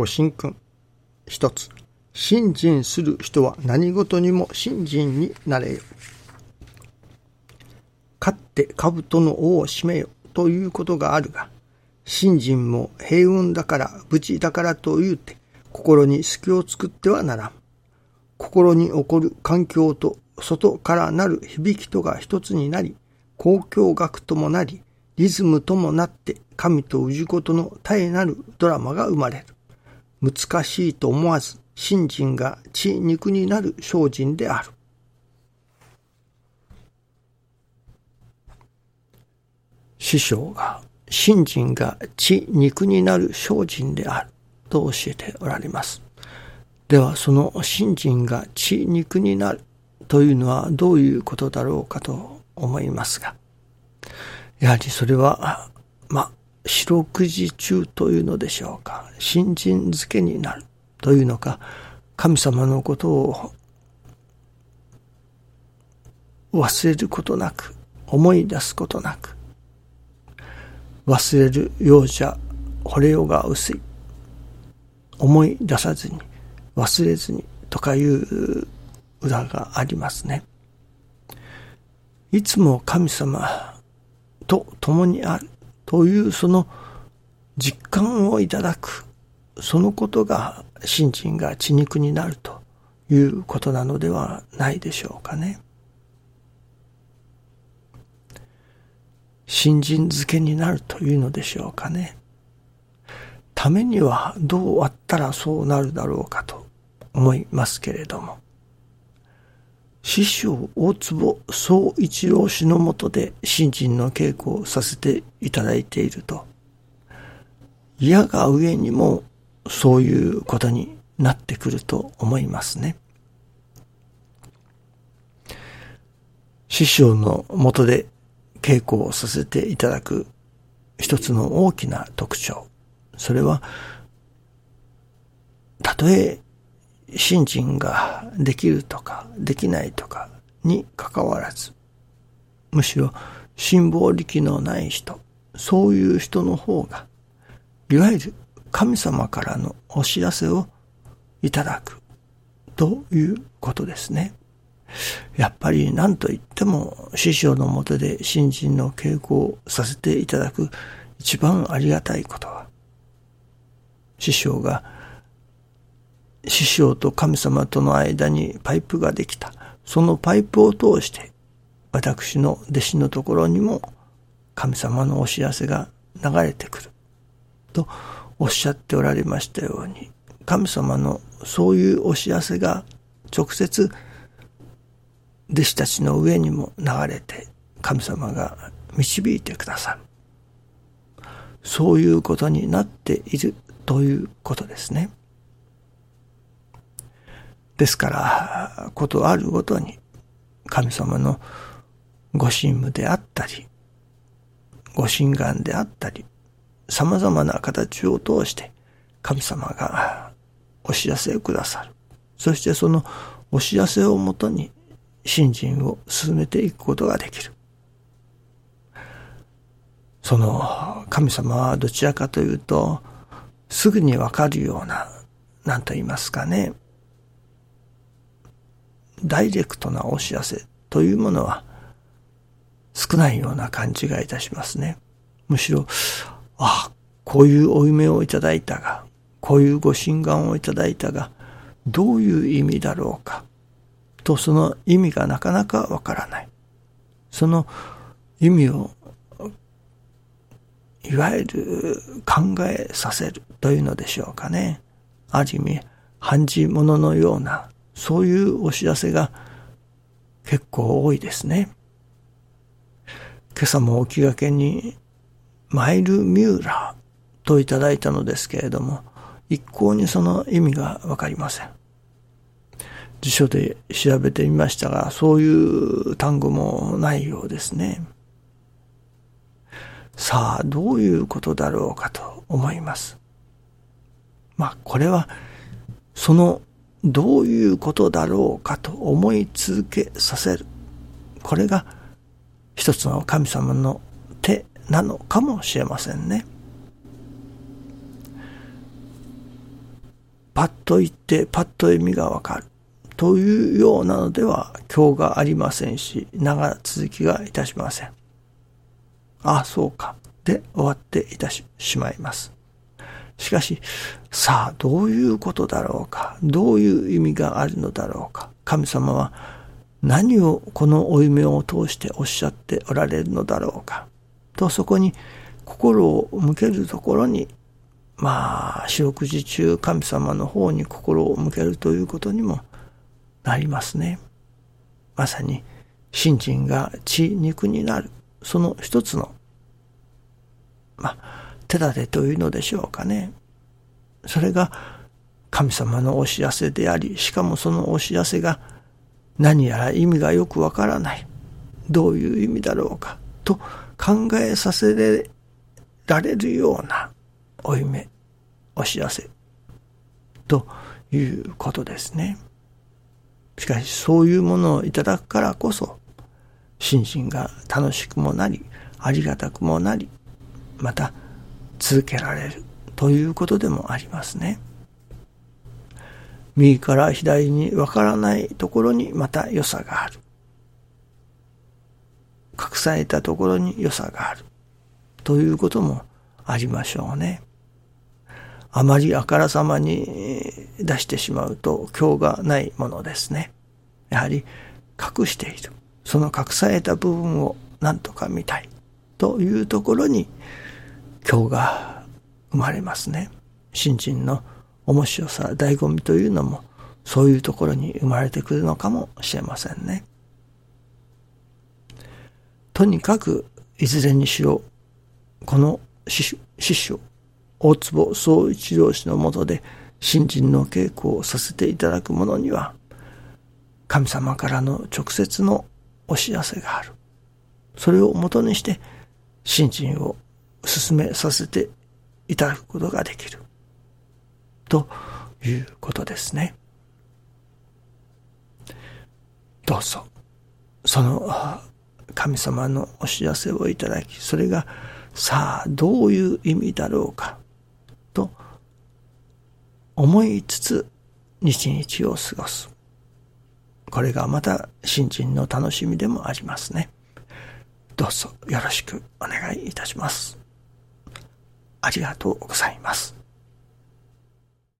ご神君。一つ。信心する人は何事にも信心になれよ。勝って兜の尾を締めよということがあるが、信心も平穏だから、無事だからと言うて、心に隙を作ってはならん。心に起こる環境と外からなる響きとが一つになり、交響楽ともなり、リズムともなって神と氏子の絶えなるドラマが生まれる。難しいと思わず、信心が血肉になる精進である。師匠が信心が血肉になる精進であると教えておられます。ではその信心が血肉になるというのはどういうことだろうかと思いますが、やはりそれは、まあ、四六時中というのでしょうか、信心づけになるというのか、神様のことを忘れることなく、思い出すことなく、忘れるようじゃ惚れようが薄い。思い出さずに、忘れずにとかいう裏がありますね。いつも神様と共にあるというその実感をいただく、そのことが信心が血肉になるということなのではないでしょうかね。信心づけになるというのでしょうかね。ためにはどうあったらそうなるだろうかと思いますけれども。師匠大坪総一郎氏のもとで新人の稽古をさせていただいていると、嫌が上にもそういうことになってくると思いますね。師匠のもとで稽古をさせていただく一つの大きな特徴。それは、たとえ信心ができるとかできないとかに関わらず、むしろ辛抱力のない人、そういう人の方が、いわゆる神様からのお知らせをいただくということですね。やっぱり何と言っても師匠のもとで新人の稽古をさせていただく一番ありがたいことは、師匠が師匠と神様との間にパイプができた。そのパイプを通して、私の弟子のところにも神様のお知らせが流れてくる。とおっしゃっておられましたように、神様のそういうお知らせが直接弟子たちの上にも流れて神様が導いてくださる。そういうことになっているということですね。ですから、ことあるごとに、神様のご神務であったり、ご神願であったり、様々な形を通して神様がお知らせをくださる。そしてそのお知らせをもとに信心を進めていくことができる。その神様はどちらかというと、すぐにわかるような、なんと言いますかね、ダイレクトなお知らせというものは少ないような感じがいたしますね。むしろ、ああ、こういうお夢をいただいたが、こういうご神願をいただいたが、どういう意味だろうか、とその意味がなかなかわからない。その意味を、いわゆる考えさせるというのでしょうかね。ある意味、半事物のようなそういうお知らせが結構多いですね。今朝もお気がけにマイル・ミューラーといただいたのですけれども、一向にその意味がわかりません。辞書で調べてみましたが、そういう単語もないようですね。さあ、どういうことだろうかと思います。まあ、これは、そのどういうことだろうかと思い続けさせる。これが一つの神様の手なのかもしれませんね。パッと言ってパッと意味がわかる。というようなのでは今日がありませんし、長続きがいたしません。ああ、そうか。で終わっていたししまいます。しかし、さあ、どういうことだろうか？どういう意味があるのだろうか？神様は何をこの負い目を通しておっしゃっておられるのだろうか？と、そこに心を向けるところに、まあ、四六時中神様の方に心を向けるということにもなりますね。まさに、信心が血肉になる、その一つの、まあ、手立てというのでしょうかね。それが神様のお知らせであり、しかもそのお知らせが何やら意味がよくわからない。どういう意味だろうか。と考えさせられるような負い目、お知らせということですね。しかしそういうものをいただくからこそ、心身が楽しくもなり、ありがたくもなり、また続けられるということでもありますね。右から左にわからないところにまた良さがある。隠されたところに良さがある。ということもありましょうね。あまりあからさまに出してしまうと今日がないものですね。やはり隠している。その隠された部分を何とか見たい。というところに今日が生まれますね。新人の面白さ、醍醐味というのもそういうところに生まれてくるのかもしれませんね。とにかくいずれにしろこの師匠大坪総一郎氏のもとで新人の稽古をさせていただく者には、神様からの直接のお知らせがある。それをもとにして、新人を進めさせていただくことができる。ということですね。どうぞ、その神様のお知らせをいただき、それがさあどういう意味だろうか。と思いつつ日々を過ごす。これがまた新人の楽しみでもありますね。どうぞよろしくお願いいたします。ありがとうございます。